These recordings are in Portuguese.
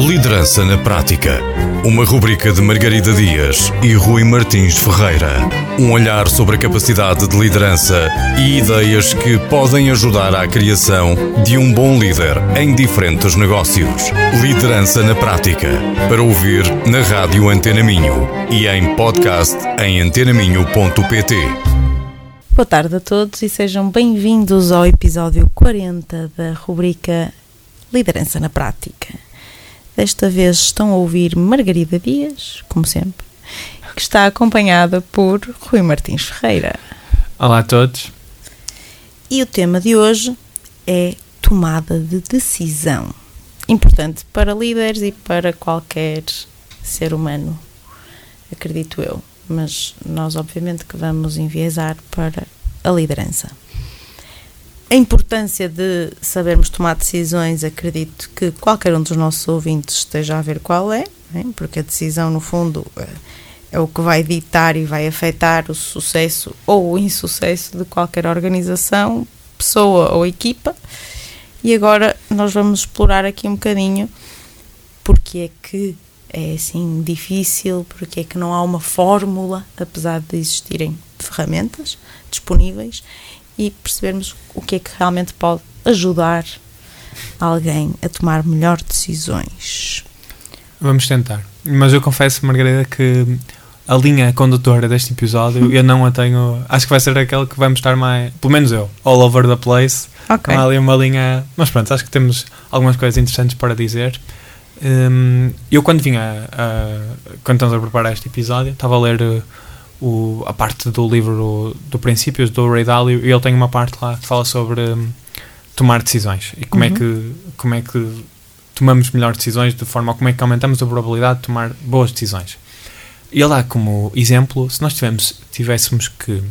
Liderança na Prática. Uma rubrica de Margarida Dias e Rui Martins Ferreira. Um olhar sobre a capacidade de liderança e ideias que podem ajudar à criação de um bom líder em diferentes negócios. Liderança na Prática. Para ouvir na Rádio Antena Minho e em podcast em antenaminho.pt. Boa tarde a todos e sejam bem-vindos ao episódio 40 da rubrica Liderança na Prática. Desta vez estão a ouvir Margarida Dias, como sempre, que está acompanhada por Rui Martins Ferreira. Olá a todos. E o tema de hoje é tomada de decisão. Importante para líderes e para qualquer ser humano, acredito eu. Mas nós, obviamente, que vamos enviesar para a liderança. A importância de sabermos tomar decisões, acredito que qualquer um dos nossos ouvintes esteja a ver qual é, porque a decisão, no fundo, é, é o que vai ditar e vai afetar o sucesso ou o insucesso de qualquer organização, pessoa ou equipa. E agora nós vamos explorar aqui um bocadinho porque é que é assim difícil, porque é que não há uma fórmula, apesar de existirem ferramentas disponíveis e percebermos o que é que realmente pode ajudar alguém a tomar melhores decisões. Vamos tentar. Mas eu confesso, Margarida, que a linha condutora deste episódio eu não a tenho. Acho que vai ser aquela que vamos estar mais. Pelo menos eu, all over the place. Ok. Não há ali uma linha. Mas pronto, acho que temos algumas coisas interessantes para dizer. Um, eu, quando vinha. A, quando estamos a preparar este episódio, estava a ler. O, a parte do livro do Princípios do Ray Dalio e ele tem uma parte lá que fala sobre um, tomar decisões e como, Uhum. é que, como é que tomamos melhores decisões de forma como é que aumentamos a probabilidade de tomar boas decisões. E ele dá como exemplo, se nós tivemos, tivéssemos que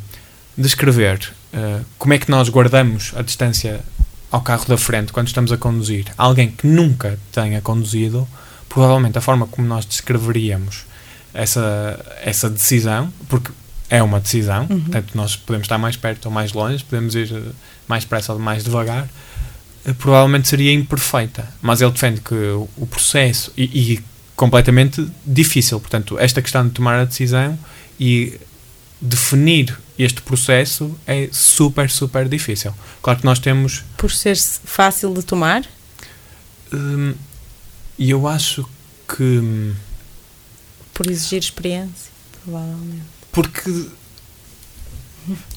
descrever uh, como é que nós guardamos a distância ao carro da frente quando estamos a conduzir, alguém que nunca tenha conduzido, provavelmente a forma como nós descreveríamos essa, essa decisão, porque é uma decisão, Uhum. portanto nós podemos estar mais perto ou mais longe, podemos ir eh, mais depressa ou mais devagar, eh, provavelmente seria imperfeita. Mas ele defende que o processo e, e completamente difícil, portanto, esta questão de tomar a decisão e definir este processo é super, super difícil. Claro que nós temos Por ser fácil de tomar, hum, e eu acho que hum, por exigir experiência, provavelmente. porque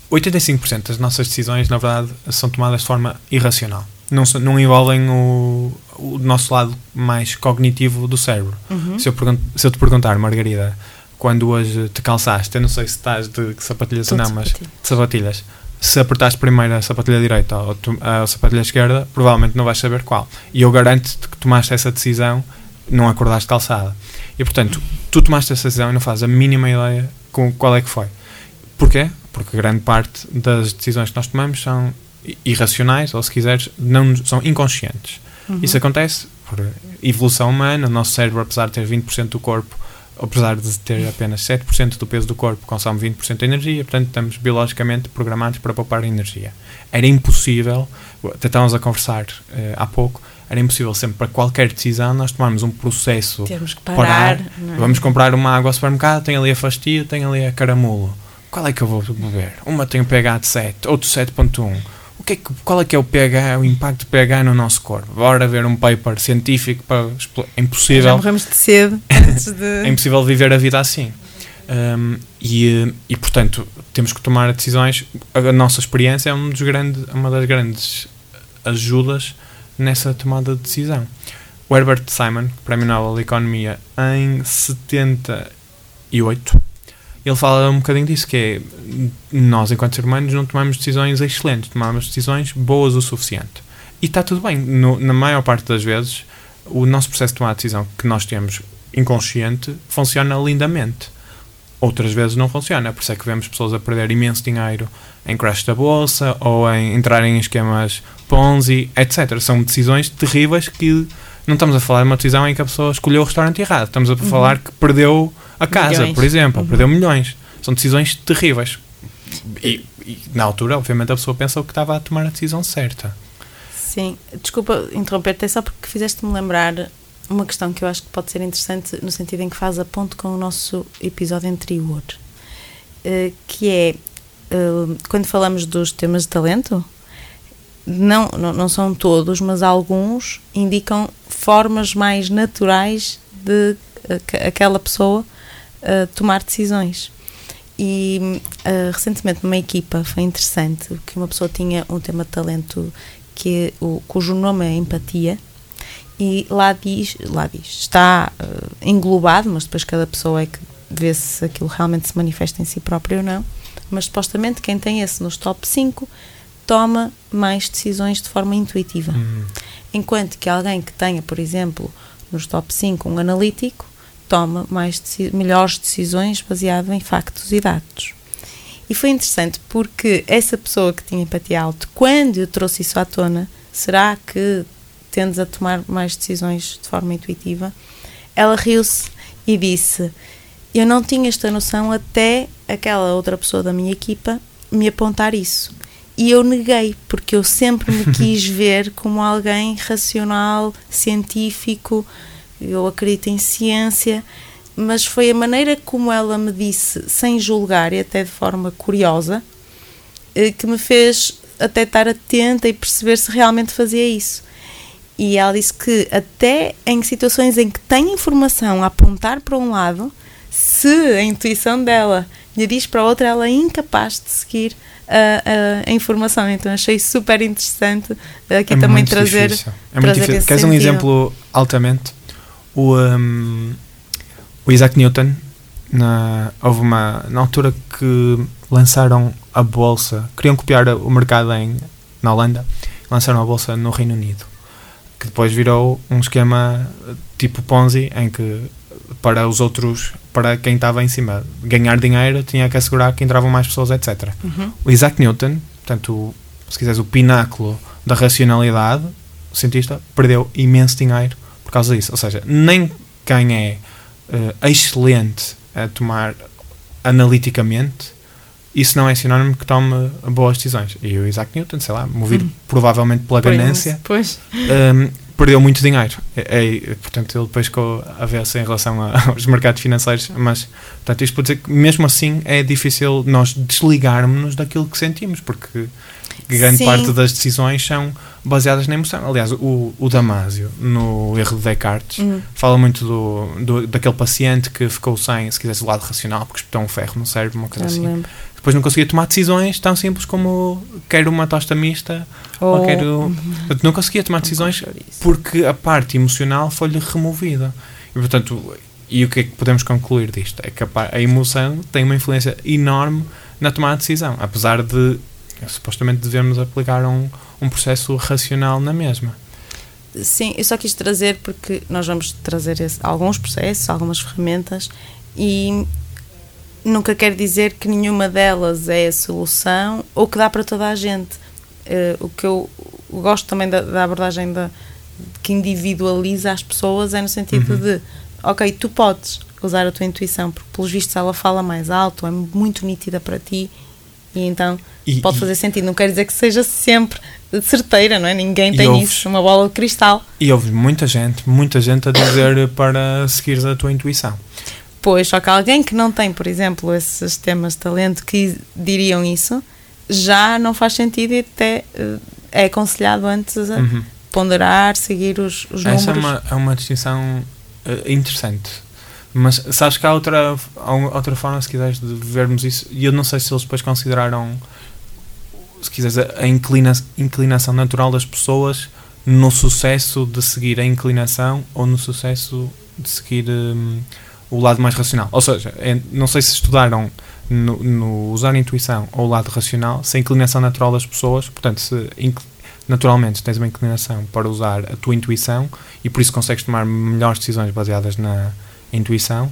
85% das nossas decisões, na verdade, são tomadas de forma irracional. Não, não envolvem o, o nosso lado mais cognitivo do cérebro. Uhum. Se, eu se eu te perguntar, Margarida, quando hoje te calçaste, eu não sei se estás de sapatilhas ou não, mas sapatilha. de sapatilhas, se apertaste primeiro a sapatilha direita ou a sapatilha esquerda, provavelmente não vais saber qual. E eu garanto-te que tomaste essa decisão, não acordaste calçada. E portanto, tu tomaste essa decisão e não fazes a mínima ideia com qual é que foi. Porquê? Porque grande parte das decisões que nós tomamos são irracionais, ou se quiseres, não, são inconscientes. Uhum. Isso acontece por evolução humana. O nosso cérebro, apesar de ter 20% do corpo, apesar de ter apenas 7% do peso do corpo, consome 20% de energia. Portanto, estamos biologicamente programados para poupar energia. Era impossível, até estávamos a conversar eh, há pouco, era impossível sempre para qualquer decisão nós tomarmos um processo. Temos que parar, parar. é? Vamos comprar uma água ao supermercado, tem ali a fastia, tem ali a caramulo. Qual é que eu vou beber? Uma tem um pH de 7, outro 7.1. O que é que, qual é que é o pH, o impacto de pH no nosso corpo? Bora ver um paper científico para é Já impossível, morremos de antes de. é impossível viver a vida assim. Um, e, e portanto temos que tomar decisões. A nossa experiência é um dos grandes, uma das grandes ajudas nessa tomada de decisão. O Herbert Simon, Prémio Nobel de Economia, em 78, ele fala um bocadinho disso, que é nós, enquanto seres humanos, não tomamos decisões excelentes, tomamos decisões boas o suficiente. E está tudo bem. No- na maior parte das vezes, o nosso processo de tomar decisão que nós temos inconsciente funciona lindamente. Outras vezes não funciona, por isso é que vemos pessoas a perder imenso dinheiro em crash da bolsa ou em entrar em esquemas Ponzi, etc. São decisões terríveis que não estamos a falar de uma decisão em que a pessoa escolheu o restaurante errado, estamos a falar que perdeu a casa, Milhões. por exemplo, Uhum. perdeu milhões. São decisões terríveis. E, e, na altura, obviamente, a pessoa pensou que estava a tomar a decisão certa. Sim, desculpa interromper-te, é só porque fizeste-me lembrar uma questão que eu acho que pode ser interessante no sentido em que faz a com o nosso episódio anterior, uh, que é uh, quando falamos dos temas de talento, não, não, não são todos, mas alguns indicam formas mais naturais de uh, aquela pessoa tomar decisões. E recentemente numa equipa foi interessante que uma pessoa tinha um tema de talento que o, cujo nome é empatia e lá diz, lá diz, está uh, englobado, mas depois cada pessoa é que vê se aquilo realmente se manifesta em si próprio ou não. Mas supostamente quem tem esse nos top 5 toma mais decisões de forma intuitiva. Uhum. Enquanto que alguém que tenha, por exemplo, nos top 5 um analítico, toma mais melhores decisões baseado em factos e dados. E foi interessante porque essa pessoa que tinha empatia alta, quando eu trouxe isso à tona, será que tendes a tomar mais decisões de forma intuitiva, ela riu-se e disse: Eu não tinha esta noção até aquela outra pessoa da minha equipa me apontar isso. E eu neguei, porque eu sempre me quis ver como alguém racional, científico, eu acredito em ciência, mas foi a maneira como ela me disse, sem julgar e até de forma curiosa, eh, que me fez até estar atenta e perceber se realmente fazia isso. E ela disse que até em situações em que tem informação a apontar para um lado, se a intuição dela lhe diz para outra, ela é incapaz de seguir a, a, a informação. Então achei super interessante aqui é também trazer. Difícil. É muito difícil. Queres um exemplo altamente? O, um, o Isaac Newton, na, houve uma. Na altura que lançaram a bolsa, queriam copiar o mercado em, na Holanda, lançaram a bolsa no Reino Unido que depois virou um esquema tipo Ponzi, em que para os outros, para quem estava em cima ganhar dinheiro, tinha que assegurar que entravam mais pessoas, etc. Uhum. O Isaac Newton, portanto, se quiseres, o pináculo da racionalidade, o cientista, perdeu imenso dinheiro por causa disso. Ou seja, nem quem é uh, excelente a tomar analiticamente isso não é sinónimo que tome boas decisões. E o Isaac Newton, sei lá, movido hum. provavelmente pela ganância, pois. Um, perdeu muito dinheiro. É, é, portanto, ele depois ficou a ver-se em relação a, aos mercados financeiros, mas portanto, isto pode dizer que mesmo assim é difícil nós desligarmos-nos daquilo que sentimos, porque grande Sim. parte das decisões são baseadas na emoção. Aliás, o, o Damásio, no erro de Descartes, uhum. fala muito do, do, daquele paciente que ficou sem, se quisesse, o lado racional, porque espetou um ferro no cérebro, uma coisa assim. Lembro depois não conseguia tomar decisões tão simples como quero uma tosta mista ou, ou quero. Uhum. não conseguia tomar decisões porque a parte emocional foi-lhe removida. E portanto, e o que é que podemos concluir disto? É que a, a emoção tem uma influência enorme na tomada de decisão, apesar de supostamente devemos aplicar um, um processo racional na mesma. Sim, eu só quis trazer porque nós vamos trazer esse, alguns processos, algumas ferramentas e nunca quer dizer que nenhuma delas é a solução ou que dá para toda a gente. Uh, o que eu gosto também da, da abordagem da, que individualiza as pessoas é no sentido uhum. de, ok, tu podes usar a tua intuição, porque pelos vistos ela fala mais alto, é muito nítida para ti e então e, pode fazer sentido. Não quer dizer que seja sempre certeira, não é? Ninguém tem ouves, isso, uma bola de cristal. E ouves muita gente, muita gente a dizer para seguir a tua intuição. Pois, só que alguém que não tem, por exemplo, esses temas de talento que diriam isso, já não faz sentido e até uh, é aconselhado antes a uhum. ponderar, seguir os, os números. Essa é uma, é uma distinção uh, interessante. Mas sabes que há outra, há outra forma, se quiseres, de vermos isso, e eu não sei se eles depois consideraram, se quiseres, a inclina, inclinação natural das pessoas no sucesso de seguir a inclinação ou no sucesso de seguir. Um, o lado mais racional. Ou seja, é, não sei se estudaram no, no, usar a intuição ou o lado racional, se a inclinação natural das pessoas, portanto, se naturalmente tens uma inclinação para usar a tua intuição e por isso consegues tomar melhores decisões baseadas na intuição,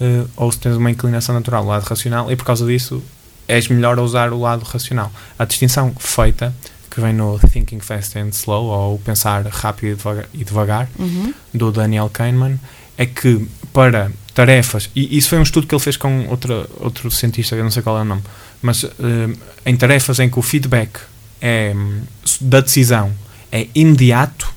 uh, ou se tens uma inclinação natural no lado racional e por causa disso és melhor a usar o lado racional. A distinção feita, que vem no Thinking Fast and Slow, ou Pensar Rápido e Devagar, e devagar uhum. do Daniel Kahneman, é que para tarefas, e isso foi um estudo que ele fez com outra, outro cientista, eu não sei qual é o nome, mas uh, em tarefas em que o feedback é, da decisão é imediato,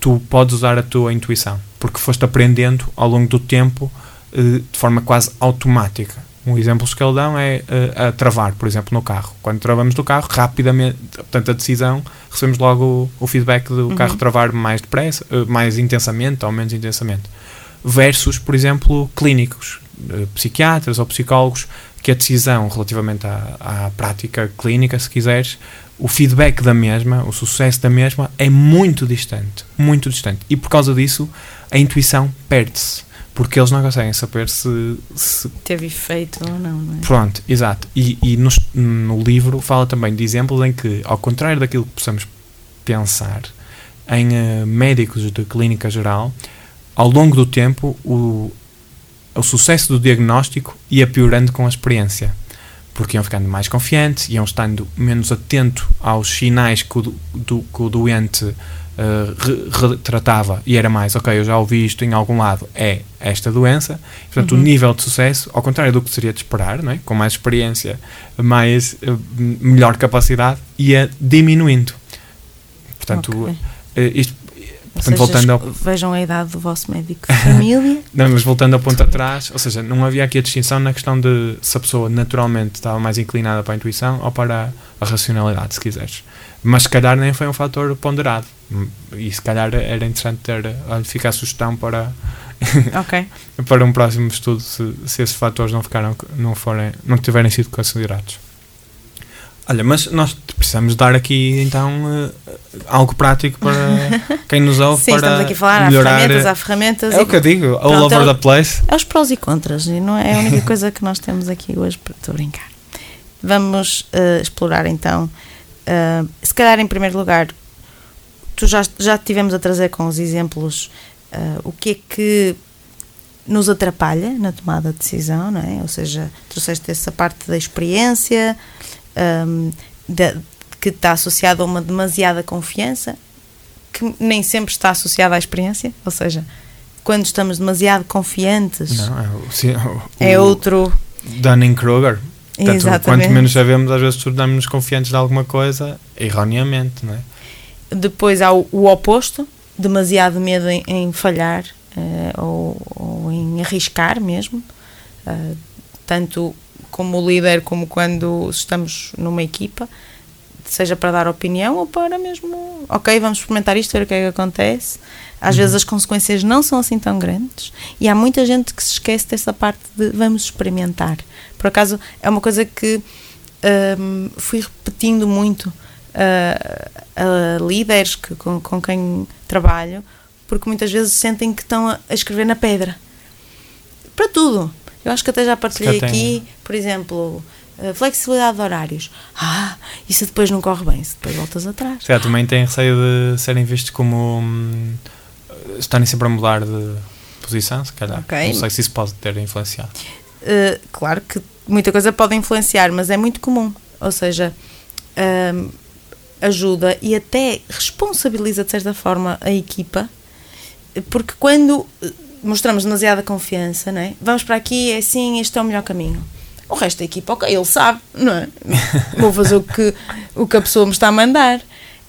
tu podes usar a tua intuição, porque foste aprendendo ao longo do tempo uh, de forma quase automática. Um exemplo que eles dão é uh, a travar, por exemplo, no carro. Quando travamos no carro, rapidamente, portanto, a decisão, recebemos logo o, o feedback do uhum. carro travar mais depressa, mais intensamente ou menos intensamente. Versus, por exemplo, clínicos, psiquiatras ou psicólogos, que a decisão relativamente à, à prática clínica, se quiseres, o feedback da mesma, o sucesso da mesma é muito distante, muito distante. E por causa disso, a intuição perde-se. Porque eles não conseguem saber se, se. Teve efeito ou não, não é? Pronto, exato. E, e no, no livro fala também de exemplos em que, ao contrário daquilo que possamos pensar, em uh, médicos de clínica geral, ao longo do tempo, o, o sucesso do diagnóstico ia piorando com a experiência porque iam ficando mais confiantes, iam estando menos atento aos sinais que o, do, que o doente uh, retratava e era mais, ok, eu já ouvi isto em algum lado, é esta doença. Portanto, uhum. o nível de sucesso, ao contrário do que seria de esperar, não é? com mais experiência, mais, uh, melhor capacidade, ia diminuindo. Portanto, okay. uh, isto Portanto, seja, voltando ao... Vejam a idade do vosso médico de família. não, mas voltando ao ponto atrás, ou seja, não havia aqui a distinção na questão de se a pessoa naturalmente estava mais inclinada para a intuição ou para a racionalidade, se quiseres. Mas se calhar nem foi um fator ponderado. E se calhar era interessante ter, ficar a sugestão para, okay. para um próximo estudo se, se esses fatores não, ficaram, não, forem, não tiverem sido considerados. Olha, mas nós precisamos dar aqui então uh, algo prático para quem nos ouve Sim, para estamos aqui a falar, melhorar. há ferramentas, há ferramentas. É o que eu digo, all Pronto, over é the place. É os prós e contras, e não é a única coisa que nós temos aqui hoje para brincar. Vamos uh, explorar então, uh, se calhar em primeiro lugar, tu já, já tivemos a trazer com os exemplos o que é que nos atrapalha na tomada de decisão, não é? Ou seja, trouxeste essa parte da experiência, um, de, que está associado a uma demasiada confiança, que nem sempre está associada à experiência, ou seja, quando estamos demasiado confiantes, não, é, sim, o, é outro. Dunning-Kruger. Quanto menos sabemos, às vezes tornamos-nos confiantes de alguma coisa, erroneamente, não é? Depois há o, o oposto, demasiado medo em, em falhar uh, ou, ou, em arriscar mesmo. Uh, tanto como líder, como quando estamos numa equipa, seja para dar opinião ou para mesmo, ok, vamos experimentar isto, ver o que é que acontece. Às uhum. vezes as consequências não são assim tão grandes e há muita gente que se esquece dessa parte de vamos experimentar. Por acaso é uma coisa que um, fui repetindo muito uh, a líderes que, com, com quem trabalho, porque muitas vezes sentem que estão a, a escrever na pedra. Para tudo eu acho que até já partilhei aqui, por exemplo, flexibilidade de horários. Ah, isso depois não corre bem, isso depois voltas atrás. Já também tem receio de serem vistos como hum, estarem sempre a mudar de posição, se calhar. Okay. Não sei se isso pode ter influenciado. Uh, claro que muita coisa pode influenciar, mas é muito comum. Ou seja, um, ajuda e até responsabiliza de certa forma a equipa, porque quando mostramos demasiada confiança, não é? Vamos para aqui, é assim, este é o melhor caminho. O resto da equipa, ok, ele sabe, não é? Vou fazer o que, o que a pessoa me está a mandar.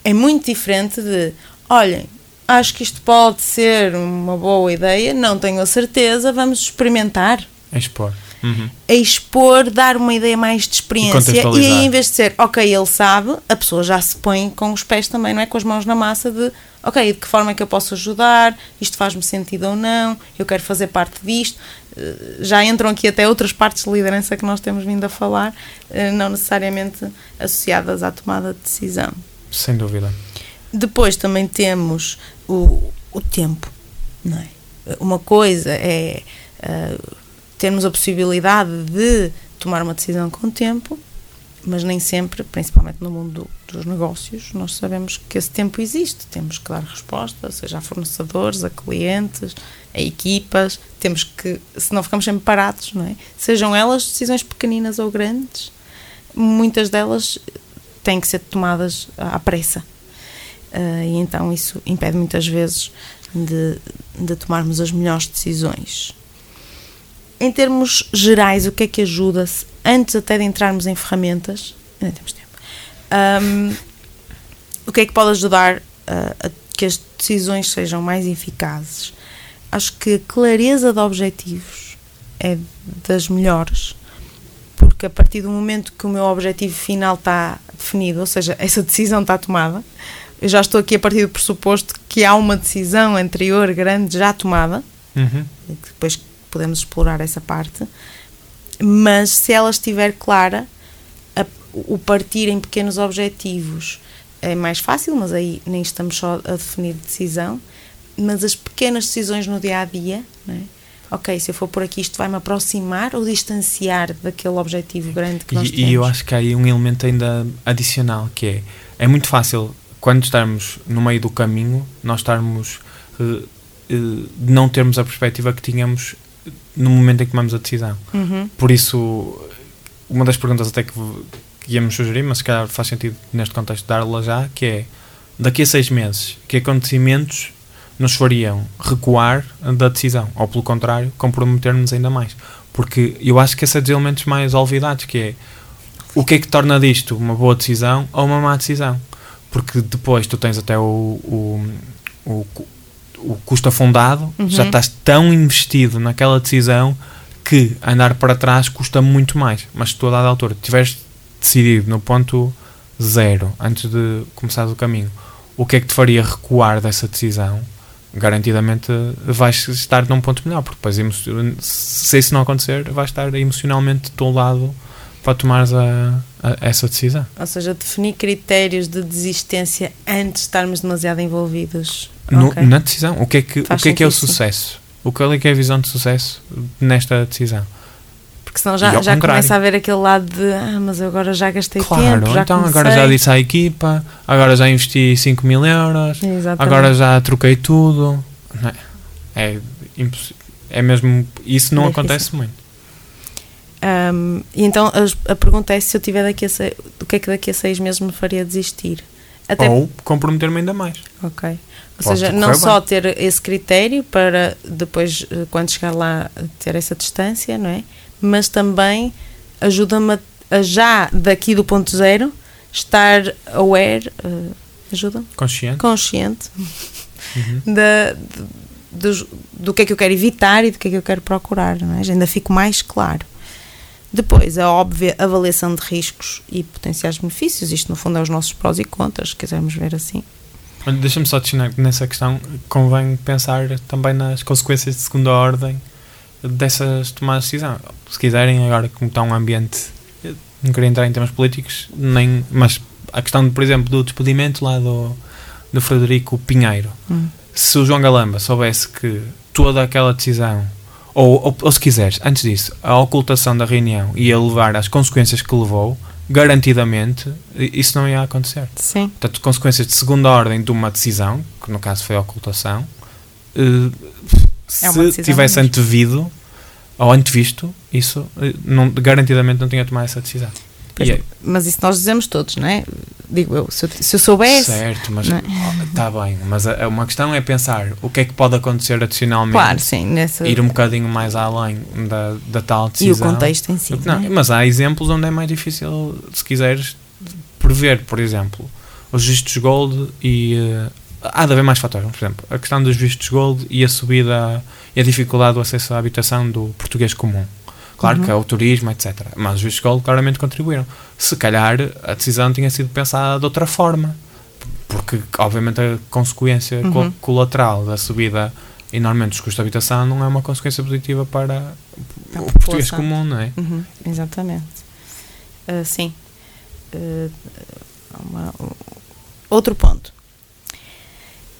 É muito diferente de, olhem, acho que isto pode ser uma boa ideia, não tenho a certeza, vamos experimentar. Expor. Uhum. A expor, dar uma ideia mais de experiência e, e aí em vez de ser, ok, ele sabe, a pessoa já se põe com os pés também, não é? Com as mãos na massa de ok, de que forma é que eu posso ajudar, isto faz-me sentido ou não, eu quero fazer parte disto. Eh, já entram aqui até outras partes de liderança que nós temos vindo a falar, eh, não necessariamente associadas à tomada de decisão. Sem dúvida. Depois também temos o, o tempo, não é? Uma coisa é uh, termos a possibilidade de tomar uma decisão com tempo, mas nem sempre, principalmente no mundo do, dos negócios, nós sabemos que esse tempo existe. Temos que dar resposta, seja a fornecedores, a clientes, a equipas. Temos que, se não ficamos sempre parados, não é? Sejam elas decisões pequeninas ou grandes, muitas delas têm que ser tomadas à pressa. Uh, e então isso impede muitas vezes de, de tomarmos as melhores decisões. Em termos gerais, o que é que ajuda-se antes até de entrarmos em ferramentas? Ainda temos tempo. Um, o que é que pode ajudar a, a que as decisões sejam mais eficazes, acho que a clareza de objetivos é das melhores, porque a partir do momento que o meu objetivo final está definido, ou seja, essa decisão está tomada, eu já estou aqui a partir do pressuposto que há uma decisão anterior grande já tomada, Uhum. depois podemos explorar essa parte, mas se ela estiver clara, a- o partir em pequenos objetivos é mais fácil, mas aí nem estamos só a definir decisão, mas as pequenas decisões no dia a dia, não é? ok, se eu for por aqui isto vai-me aproximar ou distanciar daquele objetivo grande que nós E, temos. e eu acho que há aí um elemento ainda adicional que é é muito fácil quando estamos no meio do caminho nós estarmos eh, não termos a perspectiva que tínhamos no momento em que tomamos a decisão. Uhum, Por isso, uma das perguntas até que, íamos sugerir, mas se calhar faz sentido neste contexto dar-la já, que é daqui a seis meses, que acontecimentos nos fariam recuar da decisão? Ou pelo contrário, comprometer-nos ainda mais? Porque eu acho que esse é dos elementos mais olvidados, que é o que é que torna disto uma boa decisão ou uma má decisão? Porque depois tu tens até o, o, o, o custo afundado, Uhum. já estás tão investido naquela decisão que andar para trás custa muito mais. Mas se tu a dada altura tiveres decidido no ponto zero, antes de começar o caminho, o que é que te faria recuar dessa decisão, garantidamente vais estar num ponto melhor, porque depois, se isso não acontecer, vais estar emocionalmente do teu lado para tomares a, a- essa decisão. Ou seja, definir critérios de desistência antes de estarmos demasiado envolvidos. No- Ok. Na decisão, o que é que, o que, é, que é o sucesso? O que é que é a visão de sucesso nesta decisão? Porque senão já, já contrário. começa a haver aquele lado de ah, mas agora já gastei Claro, tempo, já então comecei. agora já disse à equipa, agora já investi 5 mil euros, Exatamente. agora já troquei tudo. É, é, é mesmo. Isso não Difícil. acontece muito. Ahm, e então a, a pergunta é se eu tiver daqui a seis, o que é que daqui a seis meses me faria desistir? Até Ou comprometer-me ainda mais. Ok. Ou Pode seja, não bem. só ter esse critério para depois, eh, quando chegar lá, ter essa distância, não é? Mas também ajuda-me a, já daqui do ponto zero estar aware, eh, ajuda-me? Consciente. Consciente Uhum. da, dos- do que é que eu quero evitar e do que é que eu quero procurar, não é? Ainda fico mais claro. Depois, a óbvia avaliação de riscos e potenciais benefícios, isto no fundo é os nossos prós e contras, se quisermos ver assim. Olha, Deixa-me só adicionar que nessa questão convém pensar também nas consequências de segunda ordem dessas tomadas de decisão. Se quiserem, agora como está um ambiente, não queria entrar em temas políticos, nem, mas a questão, por exemplo, do despedimento lá do, do Frederico Pinheiro. Hum. Se o João Galamba soubesse que toda aquela decisão, ou, ou, ou se quiseres, antes disso, a ocultação da reunião ia levar às consequências que levou, garantidamente isso não ia acontecer. Sim. Portanto, consequências de segunda ordem de uma decisão, que no caso foi a ocultação, eh, É se decisão tivesse antevido ou antevisto, isso eh, não, garantidamente não tinha tomado essa decisão. Pois, E é- Mas isso nós dizemos todos, não é? Digo eu, se eu, se eu soubesse. certo, mas não é? está bem. Mas a- uma questão é pensar o que é que pode acontecer adicionalmente. Claro, sim, nessa. Ir um bocadinho mais além da, da tal e decisão. o contexto em si. Não, não é? mas há exemplos onde é mais difícil, se quiseres, prever, por exemplo, os vistos gold e. eh, há de haver mais fatores, por exemplo, a questão dos vistos gold e a subida e a dificuldade do acesso à habitação do português comum. Claro Uhum. que é o turismo, etc. Mas os vistos gold claramente contribuíram. Se calhar a decisão tinha sido pensada de outra forma. Porque, obviamente, a consequência Uhum. col- colateral da subida enormemente dos custos de habitação não é uma consequência positiva para a o português comum, não é? Uhum, exatamente. Ah, sim. Ah, uma- outro ponto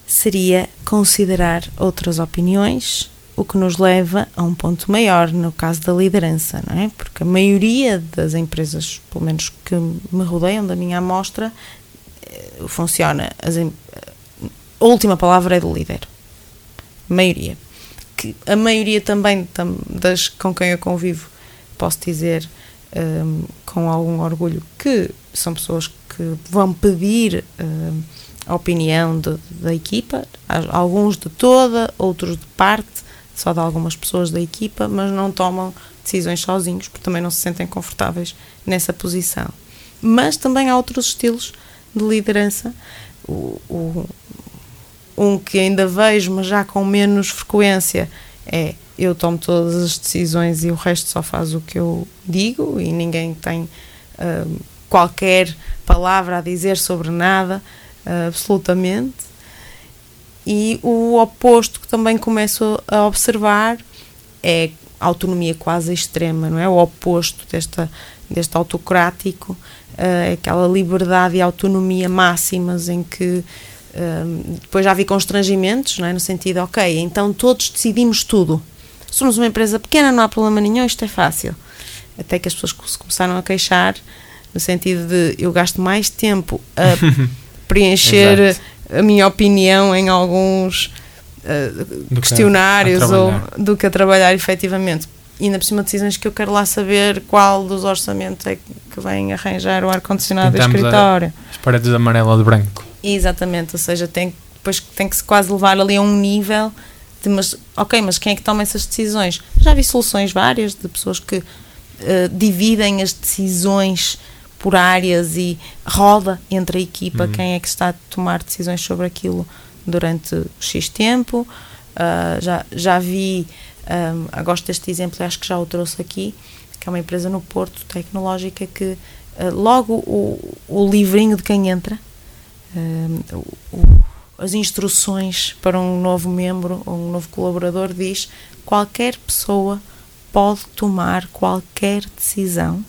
seria considerar outras opiniões, o que nos leva a um ponto maior no caso da liderança, não é? Porque a maioria das empresas, pelo menos que me rodeiam da minha amostra, eh, funciona. As, a última palavra é do líder. Maioria. Que a maioria também tam- das com quem eu convivo, posso dizer hum, com algum orgulho que são pessoas que vão pedir hum, a opinião de- da equipa, alguns de toda, outros de parte, só de algumas pessoas da equipa, mas não tomam decisões sozinhos, porque também não se sentem confortáveis nessa posição. Mas também há outros estilos de liderança. O, o- um que ainda vejo, mas já com menos frequência, é eu tomo todas as decisões e o resto só faz o que eu digo e ninguém tem uh, qualquer palavra a dizer sobre nada, uh, absolutamente. E o oposto que também começo a observar é a autonomia quase extrema, não é? O oposto desta, deste autocrático, uh, aquela liberdade e autonomia máximas em que uh, depois já havia constrangimentos, não é? No sentido, ok, então todos decidimos tudo. Somos uma empresa pequena, não há problema nenhum, isto é fácil. Até que as pessoas se começaram a queixar, no sentido de eu gasto mais tempo a preencher a minha opinião em alguns uh, questionários que ou do que a trabalhar efetivamente. E ainda por cima decisões que eu quero lá saber qual dos orçamentos é que vem arranjar o ar-condicionado do escritório. As paredes de amarelo ou de branco. Exatamente, ou seja, tem, depois tem que se quase levar ali a um nível de, mas, ok, mas quem é que toma essas decisões? Já vi soluções várias de pessoas que uh, dividem as decisões por áreas e roda entre a equipa uhum. quem é que está a tomar decisões sobre aquilo durante X tempo. Uh, já, já vi, um, ah, gosto deste exemplo, acho que já o trouxe aqui, que é uma empresa no Porto tecnológica que uh, logo o, o livrinho de quem entra, uh, o, as instruções para um novo membro ou um novo colaborador diz qualquer pessoa pode tomar qualquer decisão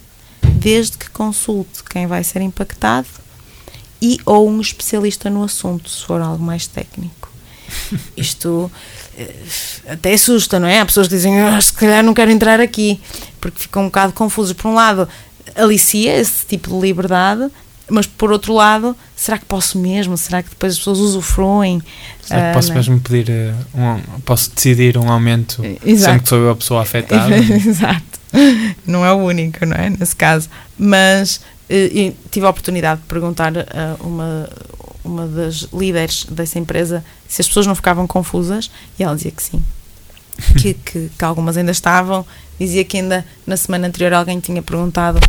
desde que consulte quem vai ser impactado e ou um especialista no assunto, se for algo mais técnico. Isto eh, até assusta, não é? Há pessoas que dizem, ah, se calhar não quero entrar aqui, porque ficam um bocado confusos. Por um lado, alicia esse tipo de liberdade, mas por outro lado, será que posso mesmo? Será que depois as pessoas usufruem? Será que posso uh, mesmo pedir uh, um, posso decidir um aumento Exato. sempre que sou eu a pessoa afetada? Exato. não é o único, não é? Nesse caso. Mas uh, tive a oportunidade de perguntar a uma, uma das líderes dessa empresa se as pessoas não ficavam confusas e ela dizia que sim. que, que, que algumas ainda estavam. Dizia que ainda na semana anterior alguém tinha perguntado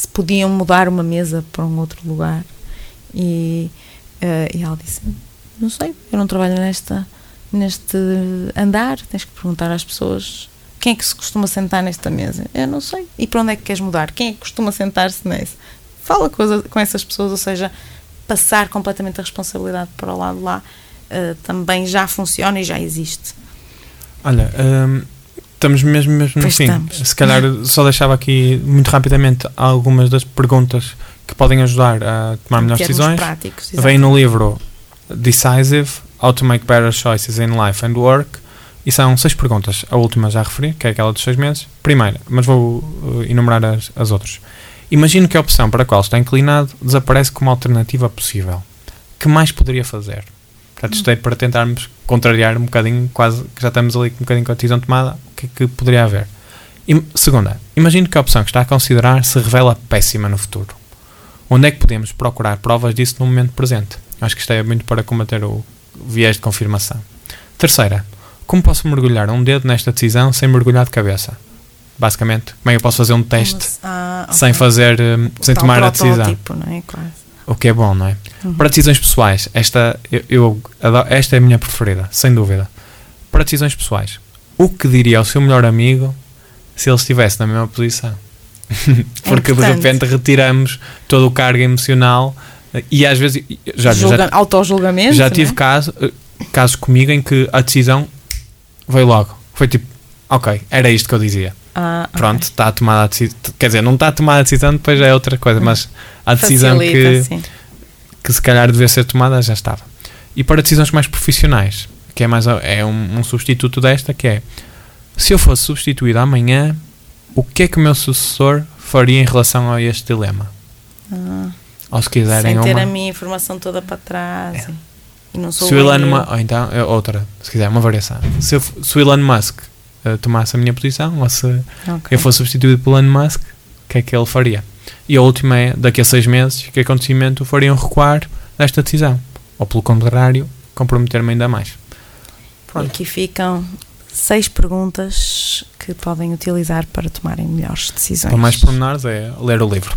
se podiam mudar uma mesa para um outro lugar. E, uh, e ela disse: Não sei, eu não trabalho nesta, neste andar, tens que perguntar às pessoas quem é que se costuma sentar nesta mesa? Eu não sei. E para onde é que queres mudar? Quem é que costuma sentar-se nessa? Fala com, com essas pessoas, ou seja, passar completamente a responsabilidade para o lado lá uh, também já funciona e já existe. Olha, um, estamos mesmo, mesmo no fim. Estamos. Se calhar só deixava aqui muito rapidamente algumas das perguntas que podem ajudar a tomar melhores decisões. Práticos, Vem no livro Decisive: How to Make Better Choices in Life and Work e são seis perguntas. A última já referi, que é aquela dos seis meses. Primeira, mas vou uh, enumerar as, as outras. Imagino que a opção para a qual está inclinado desaparece como alternativa possível. Que mais poderia fazer? Portanto, isto é para tentarmos contrariar um bocadinho, quase que já estamos ali com um bocadinho com a decisão tomada, o que é que poderia haver? E, segunda, imagino que a opção que está a considerar se revela péssima no futuro. Onde é que podemos procurar provas disso no momento presente? Acho que isto é muito para combater o viés de confirmação. Terceira, como posso mergulhar um dedo nesta decisão sem mergulhar de cabeça? Basicamente, como é que eu posso fazer um teste ah, okay. sem fazer, sem tomar a decisão? É? O que é bom, não é? Uhum. Para decisões pessoais, esta, eu, eu esta é a minha preferida, sem dúvida. Para decisões pessoais, o que diria ao seu melhor amigo se ele estivesse na mesma posição? Porque é de repente retiramos todo o cargo emocional e às vezes já, Julga, já, auto-julgamento. Já tive é? caso, eh, casos comigo em que a decisão veio logo. Foi tipo, ok, era isto que eu dizia. Ah, Pronto, está okay. tomada a decisão. Quer dizer, não está tomada a decisão, depois já é outra coisa, mas a decisão que, que se calhar devia ser tomada já estava. E para decisões mais profissionais, que é, mais, é um, um substituto desta, que é se eu fosse substituído amanhã, o que é que o meu sucessor faria em relação a este dilema? Ah, Ou se quiserem sem ter uma... a minha informação toda para trás. É. E não sou se o Elon Musk, ou então, é outra, se quiser, uma variação. Se, eu, se o Elon Musk uh, tomasse a minha posição, ou se okay. eu fosse substituído pelo Elon Musk, o que é que ele faria? E a última é, daqui a seis meses, que acontecimento fariam recuar desta decisão? Ou pelo contrário, comprometer-me ainda mais? Pronto. E aqui ficam seis perguntas que podem utilizar para tomarem melhores decisões. Para mais pormenores é ler o livro.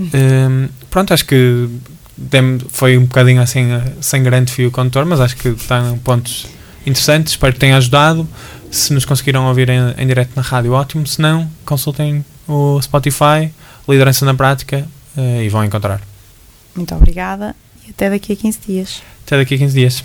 Uhum. Um, pronto, acho que dem- foi um bocadinho assim, eh, sem grande fio condutor, mas acho que estão pontos interessantes. Espero que tenha ajudado. Se nos conseguiram ouvir em, em direto na rádio, ótimo. Se não, consultem o Spotify, Liderança na Prática, eh, e vão encontrar. Muito obrigada e até daqui a 15 dias. Até daqui a 15 dias.